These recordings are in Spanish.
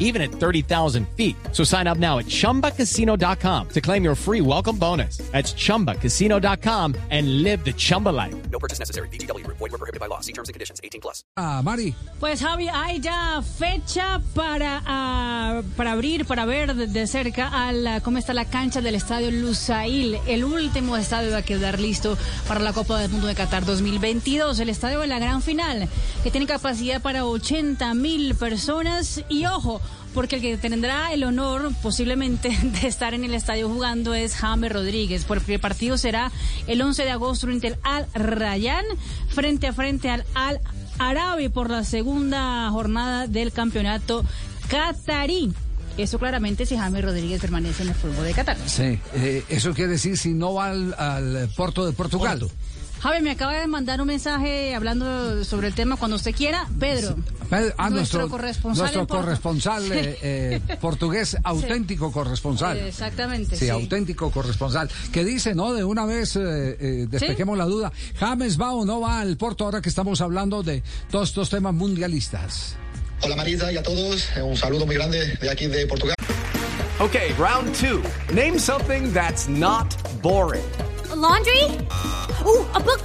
even at 30,000 feet. So sign up now at chumbacasino.com to claim your free welcome bonus. That's chumbacasino.com and live the Chumba life. No purchase necessary. BGW. Void were prohibited by law. See terms and conditions. 18 plus. Ah, Mari. Pues Javi, hay ya fecha para, ah, para abrir, para ver de, de cerca a la- cómo está la cancha del estadio Lusail. El último estadio va a quedar listo para la Copa del Mundo de Qatar 2022. El estadio de la gran final, que tiene capacidad para 80 mil personas. Y ojo, porque el que tendrá el honor posiblemente de estar en el estadio jugando es James Rodríguez, porque el partido será el 11 de agosto frente al Al Rayyan, frente a frente al Al Arabi por la segunda jornada del campeonato catarí. Eso claramente si James Rodríguez permanece en el fútbol de Qatar. Sí, eh, eso quiere decir si no va al, al Porto de Portugal. Javi, me acaba de mandar un mensaje hablando sobre el tema cuando usted quiera. Pedro, Pedro, ah, nuestro, nuestro, corresponsal. nuestro corresponsal eh, eh, portugués, auténtico corresponsal. Eh, Exactamente. Sí, sí. auténtico corresponsal. Que dice, ¿no? De una vez eh, eh, despejemos la duda. ¿James va o no va al Porto ahora que estamos hablando de todos estos temas mundialistas? Hola Marisa y a todos, un saludo muy grande de aquí de Portugal. Okay, round two. Name something that's not boring. A laundry? Book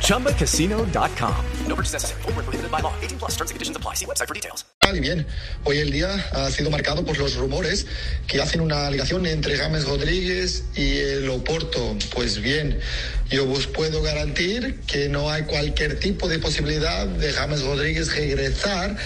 ChumbaCasino.com. No purchase necessary. Were prohibited by law. 18 plus terms and conditions apply. See website for details. Y bien, hoy el día ha sido marcado por los rumores que hacen una ligación entre James Rodríguez y el Oporto. Pues bien, yo os puedo garantir que no hay cualquier tipo de posibilidad de James Rodríguez regresar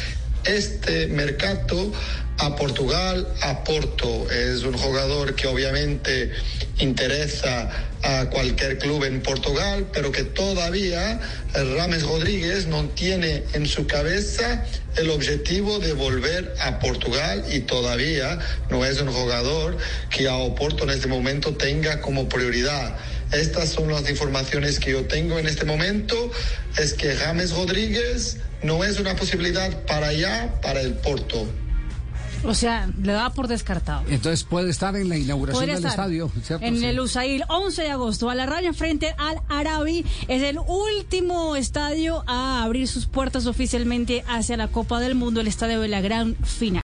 este mercado a Portugal, a Porto. Es un jugador que obviamente interesa a cualquier club en Portugal, pero que todavía Rames Rodríguez no tiene en su cabeza el objetivo de volver a Portugal y todavía no es un jugador que a Oporto en este momento tenga como prioridad. Estas son las informaciones que yo tengo en este momento. Es que James Rodríguez no es una posibilidad para allá, para el Porto. O sea, le da por descartado. Entonces puede estar en la inauguración del estadio, ¿cierto? En Sí. el USAIL, 11 de agosto, a la raya frente al Arabi. Es el último estadio a abrir sus puertas oficialmente hacia la Copa del Mundo, el estadio de la gran final.